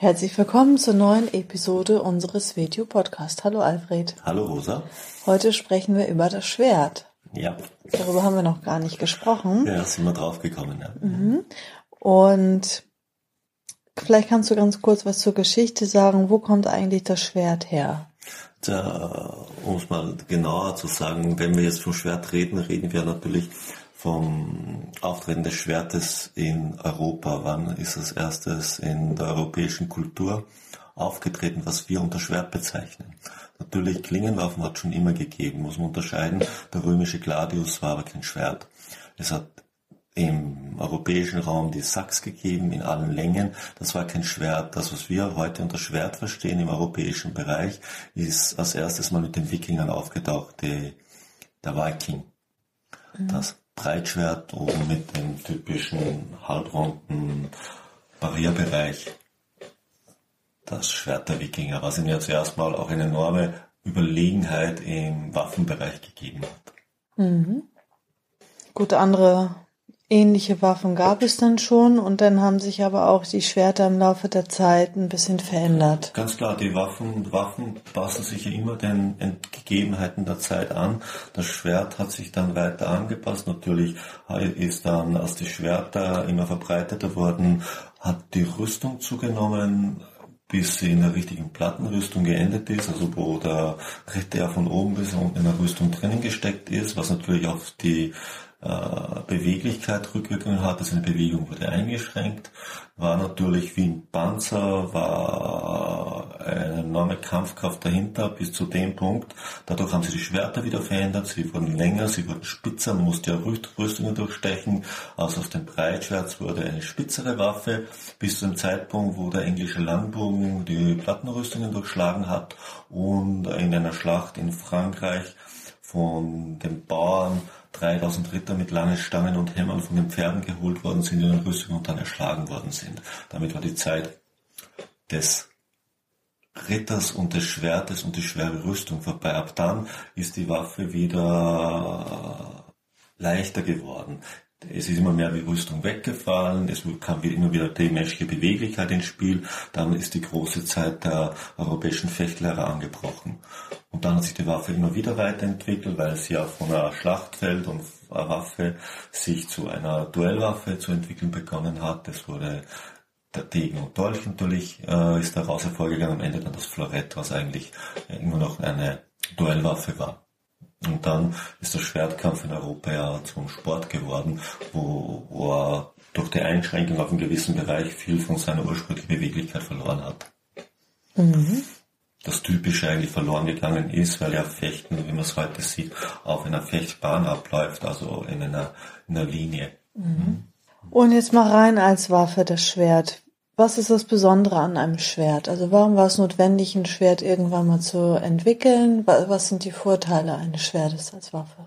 Herzlich willkommen zur neuen Episode unseres Video Podcast. Hallo Alfred. Hallo Rosa. Heute sprechen wir über das Schwert. Ja. Darüber haben wir noch gar nicht gesprochen. Ja, sind wir drauf gekommen, ja. Mhm. Und vielleicht kannst du ganz kurz was zur Geschichte sagen. Wo kommt eigentlich das Schwert her? Tja, um es mal genauer zu sagen, wenn wir jetzt vom Schwert reden, reden wir natürlich vom Auftreten des Schwertes in Europa. Wann ist es erstes in der europäischen Kultur aufgetreten, was wir unter Schwert bezeichnen? Natürlich Klingenwaffen hat schon immer gegeben, muss man unterscheiden. Der römische Gladius war aber kein Schwert. Es hat im europäischen Raum die Sachs gegeben in allen Längen. Das war kein Schwert. Das, was wir heute unter Schwert verstehen im europäischen Bereich, ist als erstes mal mit den Wikingern aufgetaucht, die, der Viking. Mhm. Das Breitschwert oben mit dem typischen halbrunden Barrierbereich. Das Schwert der Wikinger, was ihnen ja zuerst mal auch eine enorme Überlegenheit im Waffenbereich gegeben hat. Mhm. Gut, andere Ähnliche Waffen gab es dann schon und dann haben sich aber auch die Schwerter im Laufe der Zeit ein bisschen verändert. Ganz klar, die Waffen, Waffen passen sich ja immer den Gegebenheiten der Zeit an. Das Schwert hat sich dann weiter angepasst. Natürlich ist dann, als die Schwerter immer verbreiteter wurden, hat die Rüstung zugenommen, bis sie in der richtigen Plattenrüstung geendet ist, also wo der Ritter von oben bis unten in der Rüstung drinnen gesteckt ist, was natürlich auf die Beweglichkeit Rückwirkungen hat, also eine Bewegung wurde eingeschränkt, war natürlich wie ein Panzer, war eine enorme Kampfkraft dahinter bis zu dem Punkt. Dadurch haben sie die Schwerter wieder verändert, sie wurden länger, sie wurden spitzer, man musste ja Rüstungen durchstechen, also aus dem Breitschwert wurde eine spitzere Waffe, bis zu dem Zeitpunkt, wo der englische Langbogen die Plattenrüstungen durchschlagen hat und in einer Schlacht in Frankreich von den Bauern 3000 Ritter mit langen Stangen und Hämmern von den Pferden geholt worden sind in den Rüstungen und dann erschlagen worden sind. Damit war die Zeit des Ritters und des Schwertes und die schwere Rüstung vorbei. Ab dann ist die Waffe wieder leichter geworden. Es ist immer mehr wie Rüstung weggefallen, es kam immer wieder die menschliche Beweglichkeit ins Spiel, dann ist die große Zeit der europäischen Fechtlehrer angebrochen. Und dann hat sich die Waffe immer wieder weiterentwickelt, weil sie ja von einer Schlachtfeld und einer Waffe sich zu einer Duellwaffe zu entwickeln begonnen hat. Es wurde der Degen und Dolch natürlich äh, ist daraus hervorgegangen, am Ende dann das Florett, was eigentlich immer noch eine Duellwaffe war. Und dann ist der Schwertkampf in Europa ja zum Sport geworden, wo, wo er durch die Einschränkung auf einen gewissen Bereich viel von seiner ursprünglichen Beweglichkeit verloren hat. Mhm. Das Typische eigentlich verloren gegangen ist, weil ja Fechten, wie man es heute sieht, auf einer Fechtbahn abläuft, also in einer, in einer Linie. Mhm. Und jetzt mal rein als Waffe das Schwert. Was ist das Besondere an einem Schwert? Also warum war es notwendig, ein Schwert irgendwann mal zu entwickeln? Was sind die Vorteile eines Schwertes als Waffe?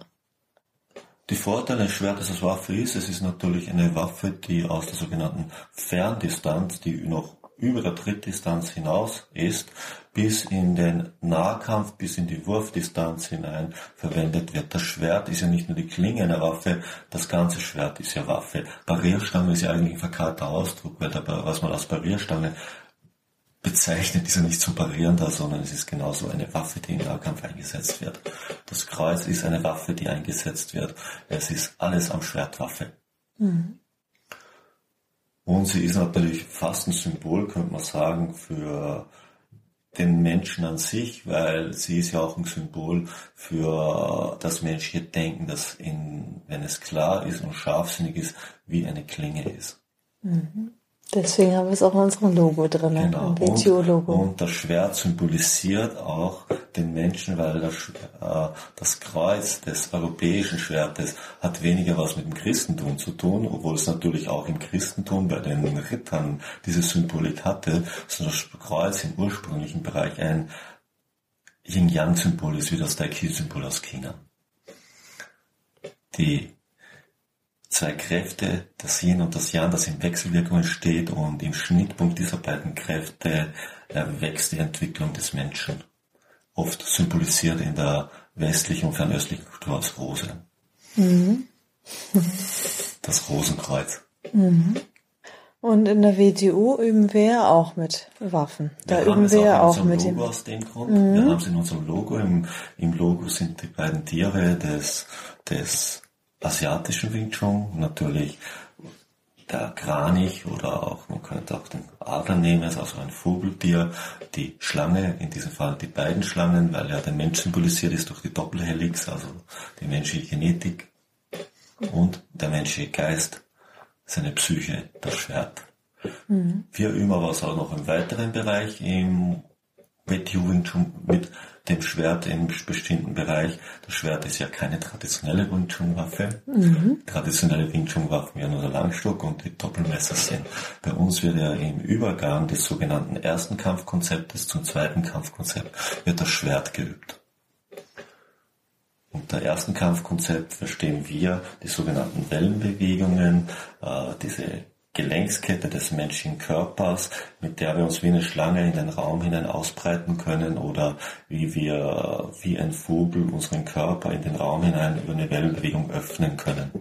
Die Vorteile eines Schwertes als Waffe ist, es ist natürlich eine Waffe, die aus der sogenannten Ferndistanz, die noch über der Trittdistanz hinaus ist, bis in den Nahkampf, bis in die Wurfdistanz hinein verwendet wird. Das Schwert ist ja nicht nur die Klinge einer Waffe, das ganze Schwert ist ja Waffe. Barrierstange ist ja eigentlich ein verkarter Ausdruck, weil der, was man als Barrierstange bezeichnet, ist ja nicht zum Parieren da, sondern es ist genauso eine Waffe, die im Nahkampf eingesetzt wird. Das Kreuz ist eine Waffe, die eingesetzt wird. Es ist alles am Schwertwaffe. Mhm. Und sie ist natürlich fast ein Symbol, könnte man sagen, für den Menschen an sich, weil sie ist ja auch ein Symbol für das menschliche Denken, das in, wenn es klar ist und scharfsinnig ist, wie eine Klinge ist. Mhm. Deswegen haben wir es auch in unserem Logo drin, genau. im WTO-Logo. Und, und, das Schwert symbolisiert auch den Menschen, weil das, äh, das Kreuz des europäischen Schwertes hat weniger was mit dem Christentum zu tun, obwohl es natürlich auch im Christentum bei den Rittern diese Symbolik hatte, sondern das Kreuz im ursprünglichen Bereich ein Yin-Yang-Symbol ist wie das Tai-Chi-Symbol aus China. Die zwei Kräfte, das Yin und das Yang, das in Wechselwirkung steht und im Schnittpunkt dieser beiden Kräfte erwächst die Entwicklung des Menschen. Oft symbolisiert in der westlichen und fernöstlichen Kultur als Rose. Mhm. Das Rosenkreuz. Mhm. Und in der WTU üben wir ja auch mit Waffen. Da wir üben wir ja auch, auch mit Logo dem. aus dem Grund. Mhm. Wir haben es in unserem Logo. Im, Im Logo sind die beiden Tiere des, des asiatischen Wing Chun, natürlich der Kranich oder auch, man könnte auch den Adler nehmen, also ein Vogeltier, die Schlange, in diesem Fall die beiden Schlangen, weil ja der Mensch symbolisiert ist durch die Doppelhelix, also die menschliche Genetik und der menschliche Geist, seine Psyche, das Schwert. Mhm. Wir üben aber auch noch im weiteren Bereich im Wing Chun mit dem Schwert im bestimmten Bereich. Das Schwert ist ja keine traditionelle Wing Chun Waffe. Mhm. Traditionelle Wing Chun Waffen ja nur der Langstock und die Doppelmesser sind. Bei uns wird ja im Übergang des sogenannten ersten Kampfkonzeptes zum zweiten Kampfkonzept wird das Schwert geübt. Unter ersten Kampfkonzept verstehen wir die sogenannten Wellenbewegungen, äh, diese Gelenkskette des menschlichen Körpers, mit der wir uns wie eine Schlange in den Raum hinein ausbreiten können oder wie wir wie ein Vogel unseren Körper in den Raum hinein über eine Wellenbewegung öffnen können.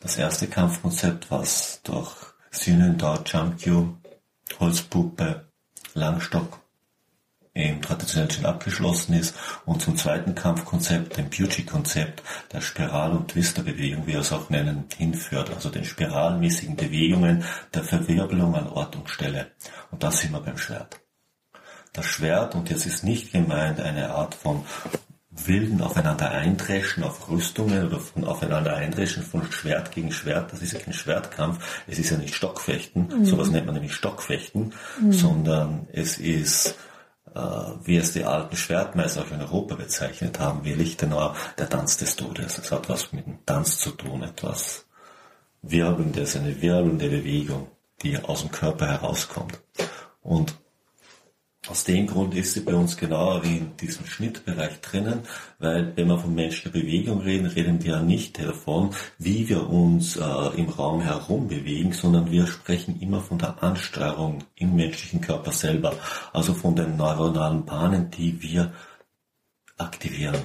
Das erste Kampfkonzept, was durch Synen Dao Chamkyu, Holzpuppe, Langstock im traditionellen Stil abgeschlossen ist und zum zweiten Kampfkonzept, dem Pucci-Konzept der Spiral- und Twister-Bewegung, wie wir es auch nennen, hinführt, also den spiralmäßigen Bewegungen der Verwirbelung an Ort und Stelle. Und das sind wir beim Schwert. Das Schwert, und jetzt ist nicht gemeint eine Art von wilden aufeinander eindreschen auf Rüstungen oder von aufeinander eindreschen von Schwert gegen Schwert. Das ist ja kein Schwertkampf. Es ist ja nicht Stockfechten. Mhm. Sowas nennt man nämlich Stockfechten, mhm. sondern es ist wie es die alten Schwertmeister auch in Europa bezeichnet haben, wie Lichtenauer, der Tanz des Todes. Es hat was mit dem Tanz zu tun, etwas Wirbelndes, eine wirbelnde Bewegung, die aus dem Körper herauskommt. Und aus dem Grund ist sie bei uns genauer wie in diesem Schnittbereich drinnen, weil wenn wir von menschlicher Bewegung reden, reden wir ja nicht davon, wie wir uns äh, im Raum herum bewegen, sondern wir sprechen immer von der Ansteuerung im menschlichen Körper selber, also von den neuronalen Bahnen, die wir aktivieren.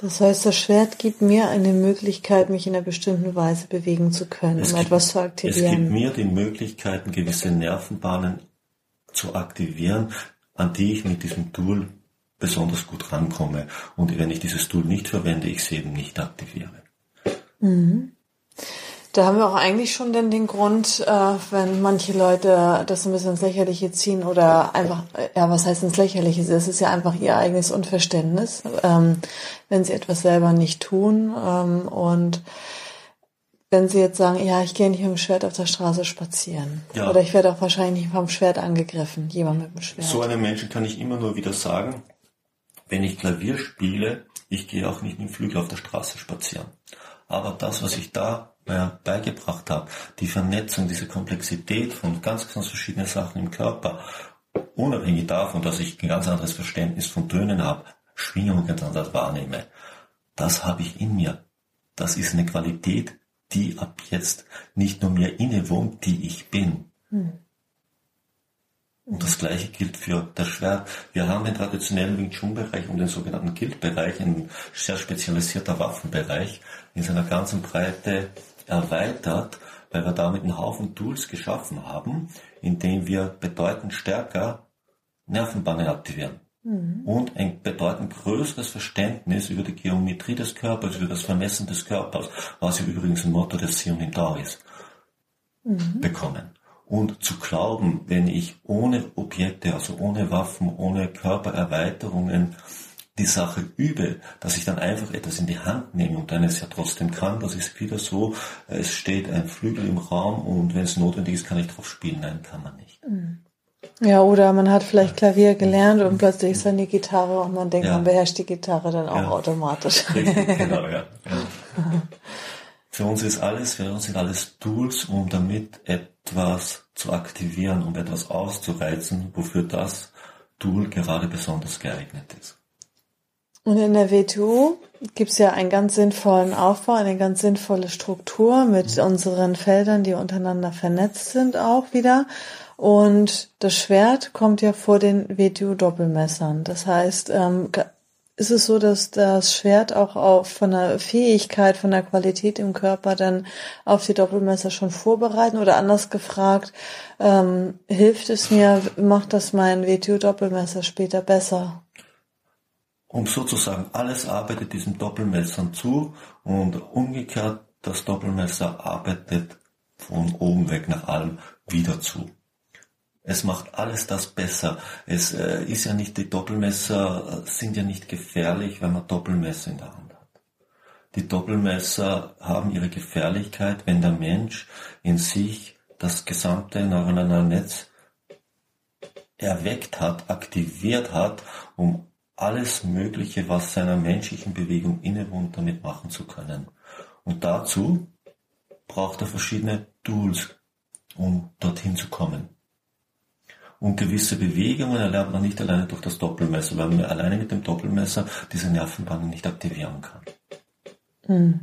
Das heißt, das Schwert gibt mir eine Möglichkeit, mich in einer bestimmten Weise bewegen zu können, es um gibt, etwas zu aktivieren. Es gibt mir die Möglichkeiten, gewisse Nervenbahnen zu aktivieren, an die ich mit diesem Tool besonders gut rankomme. Und wenn ich dieses Tool nicht verwende, ich es eben nicht aktiviere. Mhm. Da haben wir auch eigentlich schon denn den Grund, äh, wenn manche Leute das ein bisschen ins Lächerliche ziehen oder einfach, ja, was heißt ins Lächerliche? Es ist ja einfach ihr eigenes Unverständnis, ähm, wenn sie etwas selber nicht tun ähm, und wenn Sie jetzt sagen, ja, ich gehe nicht mit dem Schwert auf der Straße spazieren. Ja. Oder ich werde auch wahrscheinlich vom Schwert angegriffen, jemand mit dem Schwert. So einem Menschen kann ich immer nur wieder sagen, wenn ich Klavier spiele, ich gehe auch nicht mit dem Flügel auf der Straße spazieren. Aber das, was ich da beigebracht habe, die Vernetzung, diese Komplexität von ganz, ganz verschiedenen Sachen im Körper, unabhängig davon, dass ich ein ganz anderes Verständnis von Tönen habe, Schwingungen ganz anders wahrnehme, das habe ich in mir. Das ist eine Qualität, die ab jetzt nicht nur mir innewohnt, die ich bin. Hm. Und das gleiche gilt für das Schwert. Wir haben den traditionellen Wing Chun Bereich und den sogenannten Guild-Bereich, ein sehr spezialisierter Waffenbereich, in seiner ganzen Breite erweitert, weil wir damit einen Haufen Tools geschaffen haben, in denen wir bedeutend stärker Nervenbahnen aktivieren mhm. und ein bedeutend größeres Verständnis über die Geometrie des Körpers, über das Vermessen des Körpers, was übrigens ein Motto des Sion Dao ist, mhm. bekommen. Und zu glauben, wenn ich ohne Objekte, also ohne Waffen, ohne Körpererweiterungen die Sache übe, dass ich dann einfach etwas in die Hand nehme und dann es ja trotzdem kann, das ist wieder so, es steht ein Flügel im Raum und wenn es notwendig ist, kann ich drauf spielen. Nein, kann man nicht. Mhm. Ja, oder man hat vielleicht Klavier gelernt und plötzlich ist dann die Gitarre und man denkt, ja. man beherrscht die Gitarre dann auch ja. automatisch. Richtig, genau, ja. ja. Für uns ist alles, für uns sind alles Tools, um damit etwas zu aktivieren, um etwas auszureizen, wofür das Tool gerade besonders geeignet ist. Und in der WTO gibt es ja einen ganz sinnvollen Aufbau, eine ganz sinnvolle Struktur mit mhm. unseren Feldern, die untereinander vernetzt sind, auch wieder. Und das Schwert kommt ja vor den WTO-Doppelmessern. Das heißt, ähm, ist es so, dass das Schwert auch auf, von der Fähigkeit, von der Qualität im Körper dann auf die Doppelmesser schon vorbereiten? Oder anders gefragt, ähm, hilft es mir, macht das mein WTO-Doppelmesser später besser? Um sozusagen alles arbeitet diesem Doppelmessern zu und umgekehrt das Doppelmesser arbeitet von oben weg nach allem wieder zu. Es macht alles das besser. Es äh, ist ja nicht, die Doppelmesser äh, sind ja nicht gefährlich, wenn man Doppelmesser in der Hand hat. Die Doppelmesser haben ihre Gefährlichkeit, wenn der Mensch in sich das gesamte neuronale Netz erweckt hat, aktiviert hat, um alles Mögliche, was seiner menschlichen Bewegung innewohnt, damit machen zu können. Und dazu braucht er verschiedene Tools, um dorthin zu kommen. Und gewisse Bewegungen erlernt man nicht alleine durch das Doppelmesser, weil man alleine mit dem Doppelmesser diese Nervenbahnen nicht aktivieren kann. Hm.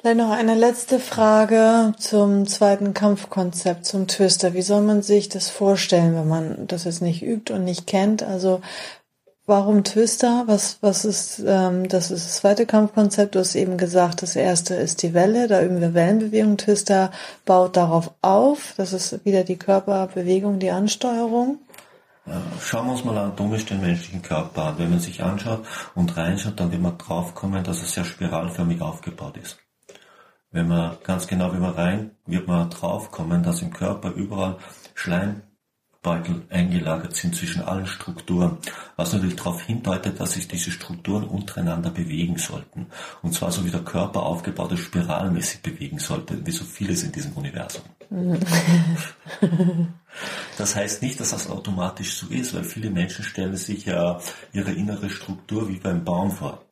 Vielleicht noch eine letzte Frage zum zweiten Kampfkonzept, zum Twister. Wie soll man sich das vorstellen, wenn man das jetzt nicht übt und nicht kennt? Also Warum Twister? Was, was ist, ähm, das ist das zweite Kampfkonzept. Du hast eben gesagt, das erste ist die Welle. Da üben wir Wellenbewegung. Twister baut darauf auf. Das ist wieder die Körperbewegung, die Ansteuerung. Schauen wir uns mal anatomisch den menschlichen Körper an. Wenn man sich anschaut und reinschaut, dann wird man draufkommen, dass er sehr spiralförmig aufgebaut ist. Wenn man ganz genau, wie man rein, wird man draufkommen, dass im Körper überall Schleim, Beutel eingelagert sind zwischen allen Strukturen, was natürlich darauf hindeutet, dass sich diese Strukturen untereinander bewegen sollten. Und zwar so wie der Körper aufgebaut ist, spiralmäßig bewegen sollte, wie so vieles in diesem Universum. das heißt nicht, dass das automatisch so ist, weil viele Menschen stellen sich ja ihre innere Struktur wie beim Baum vor.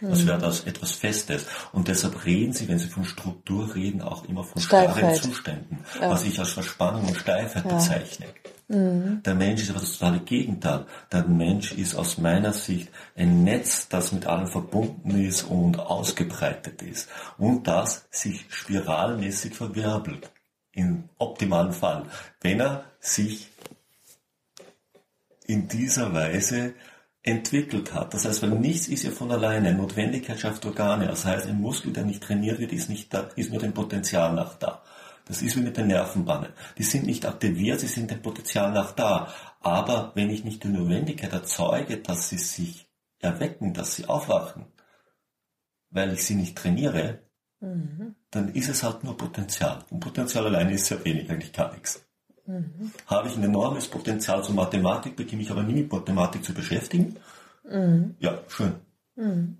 Das wäre das etwas Festes. Und deshalb reden sie, wenn sie von Struktur reden, auch immer von starren Zuständen, ja. was ich als Verspannung und Steifheit ja. bezeichne. Mhm. Der Mensch ist aber das totale Gegenteil. Der Mensch ist aus meiner Sicht ein Netz, das mit allem verbunden ist und ausgebreitet ist. Und das sich spiralmäßig verwirbelt. Im optimalen Fall. Wenn er sich in dieser Weise entwickelt hat. Das heißt, weil nichts ist ja von alleine. Notwendigkeit schafft Organe. Das heißt, ein Muskel, der nicht trainiert wird, ist nicht da, ist nur dem Potenzial nach da. Das ist wie mit den Nervenbahnen. Die sind nicht aktiviert, sie sind dem Potenzial nach da. Aber wenn ich nicht die Notwendigkeit erzeuge, dass sie sich erwecken, dass sie aufwachen, weil ich sie nicht trainiere, mhm. dann ist es halt nur Potenzial. Und Potenzial alleine ist sehr wenig, eigentlich gar nichts. Mhm. Habe ich ein enormes Potenzial zur Mathematik, beginne ich aber nie mit Mathematik zu beschäftigen. Mhm. Ja, schön. Mhm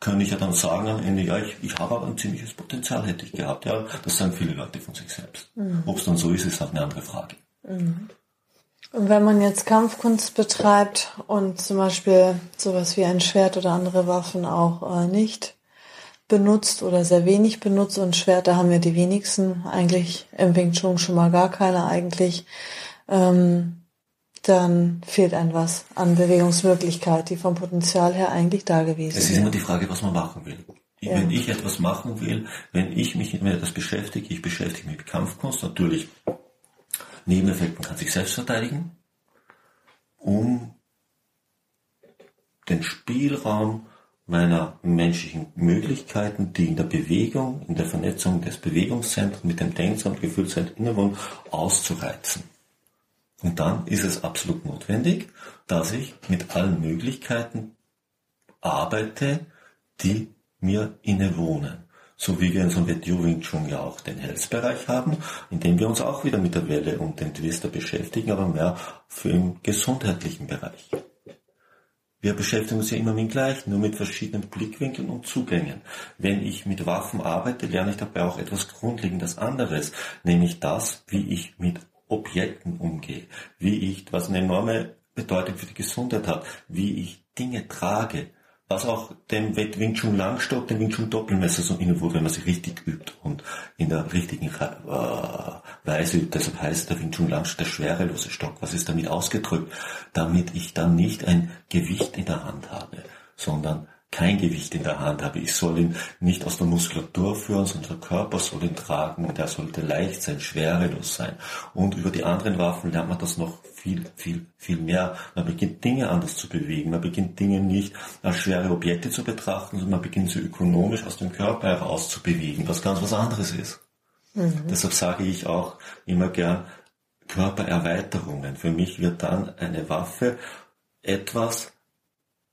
kann ich ja dann sagen am Ende, ja, ich, ich habe aber ein ziemliches Potenzial, hätte ich gehabt. Ja, das sagen viele Leute von sich selbst. Mhm. Ob es dann so ist, ist halt eine andere Frage. Mhm. Und wenn man jetzt Kampfkunst betreibt und zum Beispiel sowas wie ein Schwert oder andere Waffen auch äh, nicht benutzt oder sehr wenig benutzt und Schwerter haben wir die wenigsten eigentlich im Wing Chun schon mal gar keine eigentlich. Ähm, dann fehlt ein was an Bewegungsmöglichkeit, die vom Potenzial her eigentlich da gewesen ist. Es ist immer die Frage, was man machen will. Ja. Wenn ich etwas machen will, wenn ich mich mit etwas beschäftige, ich beschäftige mich mit Kampfkunst, natürlich Nebeneffekten kann sich selbst verteidigen, um den Spielraum meiner menschlichen Möglichkeiten, die in der Bewegung, in der Vernetzung des Bewegungszentrums mit dem Denks- und Gefühlszentrum innewohnen, auszureizen. Und dann ist es absolut notwendig, dass ich mit allen Möglichkeiten arbeite, die mir innewohnen. So wie wir in so einem Wing ja auch den Health-Bereich haben, in dem wir uns auch wieder mit der Welle und dem Twister beschäftigen, aber mehr für im gesundheitlichen Bereich. Wir beschäftigen uns ja immer mit dem Gleichen, nur mit verschiedenen Blickwinkeln und Zugängen. Wenn ich mit Waffen arbeite, lerne ich dabei auch etwas Grundlegendes anderes, nämlich das, wie ich mit Objekten umgehe, wie ich, was eine enorme Bedeutung für die Gesundheit hat, wie ich Dinge trage, was auch dem Wing Chun Langstock, dem Wing Chun Doppelmesser so innewohnt, wenn man sich richtig übt und in der richtigen äh, Weise übt. Deshalb heißt der Wing Chun Langstock der schwerelose Stock. Was ist damit ausgedrückt? Damit ich dann nicht ein Gewicht in der Hand habe, sondern kein Gewicht in der Hand habe. Ich soll ihn nicht aus der Muskulatur führen, sondern der Körper soll ihn tragen und er sollte leicht sein, schwerelos sein. Und über die anderen Waffen lernt man das noch viel, viel, viel mehr. Man beginnt Dinge anders zu bewegen. Man beginnt Dinge nicht als schwere Objekte zu betrachten, sondern man beginnt sie ökonomisch aus dem Körper heraus zu bewegen, was ganz was anderes ist. Mhm. Deshalb sage ich auch immer gern Körpererweiterungen. Für mich wird dann eine Waffe etwas,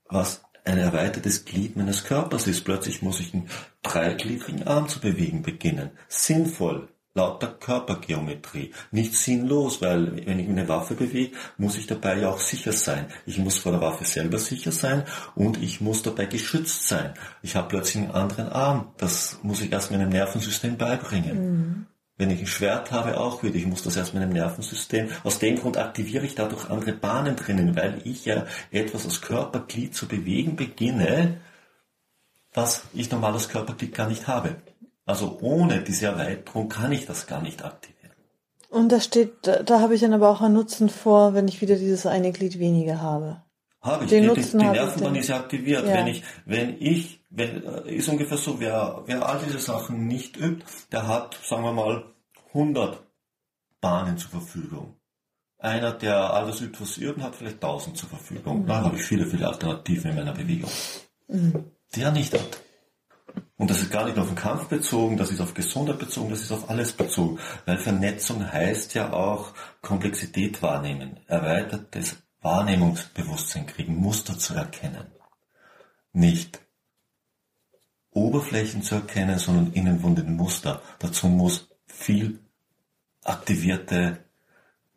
was ein erweitertes Glied meines Körpers ist. Plötzlich muss ich einen dreigliedrigen Arm zu bewegen beginnen. Sinnvoll, laut der Körpergeometrie. Nicht sinnlos, weil wenn ich eine Waffe bewege, muss ich dabei ja auch sicher sein. Ich muss vor der Waffe selber sicher sein und ich muss dabei geschützt sein. Ich habe plötzlich einen anderen Arm. Das muss ich erst meinem Nervensystem beibringen. Mhm. Wenn ich ein Schwert habe, auch wieder. Ich muss das erst meinem Nervensystem. Aus dem Grund aktiviere ich dadurch andere Bahnen drinnen, weil ich ja etwas als Körperglied zu bewegen beginne, was ich normal als Körperglied gar nicht habe. Also ohne diese Erweiterung kann ich das gar nicht aktivieren. Und da steht, da, da habe ich dann aber auch einen Nutzen vor, wenn ich wieder dieses eine Glied weniger habe. Habe ich. Den die, Nutzen die, die Nervenbahn ist ja aktiviert. Ja. Wenn ich, wenn ich, wenn, äh, ist ungefähr so, wer, wer all diese Sachen nicht übt, der hat, sagen wir mal, 100 Bahnen zur Verfügung. Einer, der alles übt, was übt, hat vielleicht 1000 zur Verfügung. Mhm. Dann habe ich viele, viele Alternativen in meiner Bewegung. Mhm. Der nicht hat. Und das ist gar nicht auf den Kampf bezogen, das ist auf Gesundheit bezogen, das ist auf alles bezogen. Weil Vernetzung heißt ja auch Komplexität wahrnehmen, erweitertes Wahrnehmungsbewusstsein kriegen, Muster zu erkennen. Nicht Oberflächen zu erkennen, sondern innenwohnende Muster. Dazu muss viel aktivierte,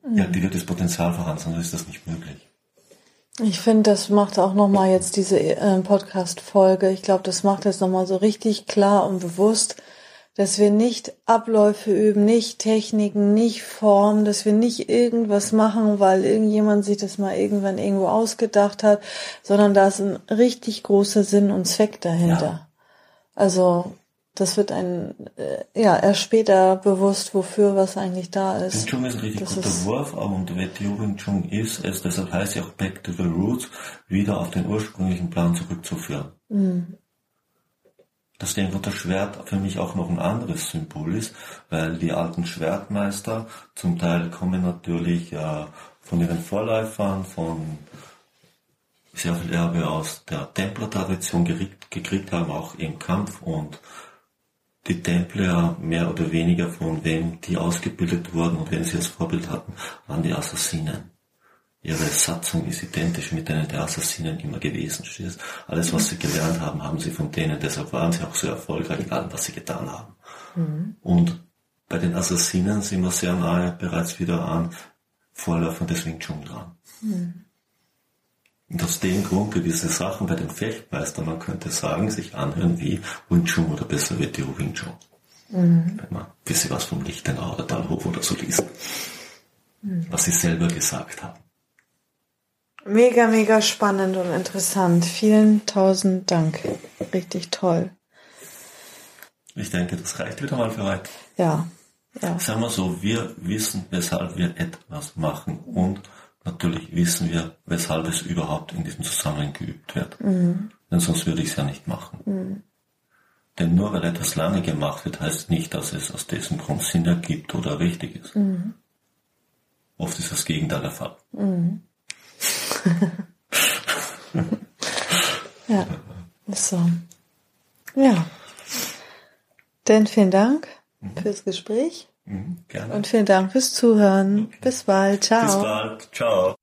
mhm. aktiviertes Potenzial vorhanden sein, sonst ist das nicht möglich. Ich finde, das macht auch nochmal jetzt diese äh, Podcast-Folge. Ich glaube, das macht jetzt nochmal so richtig klar und bewusst, dass wir nicht Abläufe üben, nicht Techniken, nicht Formen, dass wir nicht irgendwas machen, weil irgendjemand sich das mal irgendwann irgendwo ausgedacht hat, sondern da ist ein richtig großer Sinn und Zweck dahinter. Ja. Also das wird ein äh, ja erst später bewusst, wofür was eigentlich da ist. Wing Chun ist ein richtig das guter Wurf, und WTO Wing Chun ist es, deshalb heißt ja auch Back to the Roots, wieder auf den ursprünglichen Plan zurückzuführen. Mhm dass das Schwert für mich auch noch ein anderes Symbol ist, weil die alten Schwertmeister zum Teil kommen natürlich äh, von ihren Vorläufern, von sehr viel Erbe aus der Templertradition gekriegt haben, auch im Kampf und die Templer mehr oder weniger von wem die ausgebildet wurden und wen sie als Vorbild hatten, waren die Assassinen. Ihre Satzung ist identisch mit denen der Assassinen immer gewesen. Alles, was sie gelernt haben, haben sie von denen. Deshalb waren sie auch so erfolgreich in allem, was sie getan haben. Mhm. Und bei den Assassinen sind wir sehr nahe bereits wieder an Vorläufern des Wing Chun dran. Mhm. Und aus dem Grund gewisse Sachen bei den Fechtmeistern, man könnte sagen, sich anhören wie Wing Chun oder besser wird die Wing Chun. Mhm. Wenn man ein bisschen was vom Lichtenau oder Dalhof oder so liest. Mhm. Was sie selber gesagt haben. Mega, mega spannend und interessant. Vielen tausend Dank. Richtig toll. Ich denke, das reicht wieder mal für heute. Ja. ja. Sagen wir so, wir wissen, weshalb wir etwas machen und natürlich wissen wir, weshalb es überhaupt in diesem Zusammenhang geübt wird. Mhm. Denn sonst würde ich es ja nicht machen. Mhm. Denn nur weil etwas lange gemacht wird, heißt nicht, dass es aus diesem Grund Sinn ergibt oder richtig ist. Mhm. Oft ist das Gegenteil der Fall. Ja, so. Ja. Denn vielen Dank mhm. fürs Gespräch. Mhm, gerne. Und vielen Dank fürs Zuhören. Okay. Bis bald. Ciao. Bis bald. Ciao.